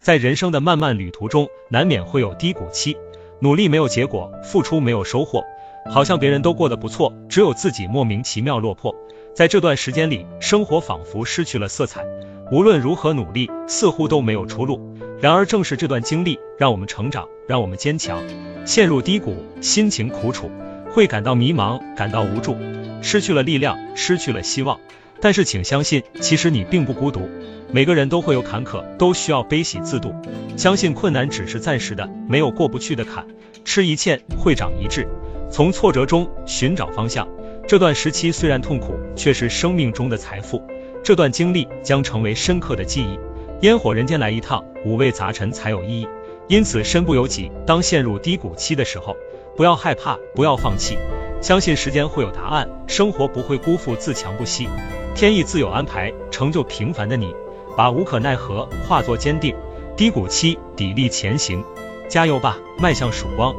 在人生的漫漫旅途中，难免会有低谷期，努力没有结果，付出没有收获，好像别人都过得不错，只有自己莫名其妙落魄。在这段时间里，生活仿佛失去了色彩，无论如何努力，似乎都没有出路。然而，正是这段经历，让我们成长，让我们坚强。陷入低谷，心情苦楚，会感到迷茫，感到无助，失去了力量，失去了希望。但是，请相信，其实你并不孤独。每个人都会有坎坷，都需要悲喜自度。相信困难只是暂时的，没有过不去的坎。吃一堑，会长一智。从挫折中寻找方向。这段时期虽然痛苦，却是生命中的财富。这段经历将成为深刻的记忆。烟火人间来一趟，五味杂陈才有意义。因此，身不由己。当陷入低谷期的时候，不要害怕，不要放弃，相信时间会有答案，生活不会辜负自强不息，天意自有安排，成就平凡的你。把无可奈何化作坚定，低谷期砥砺前行，加油吧，迈向曙光。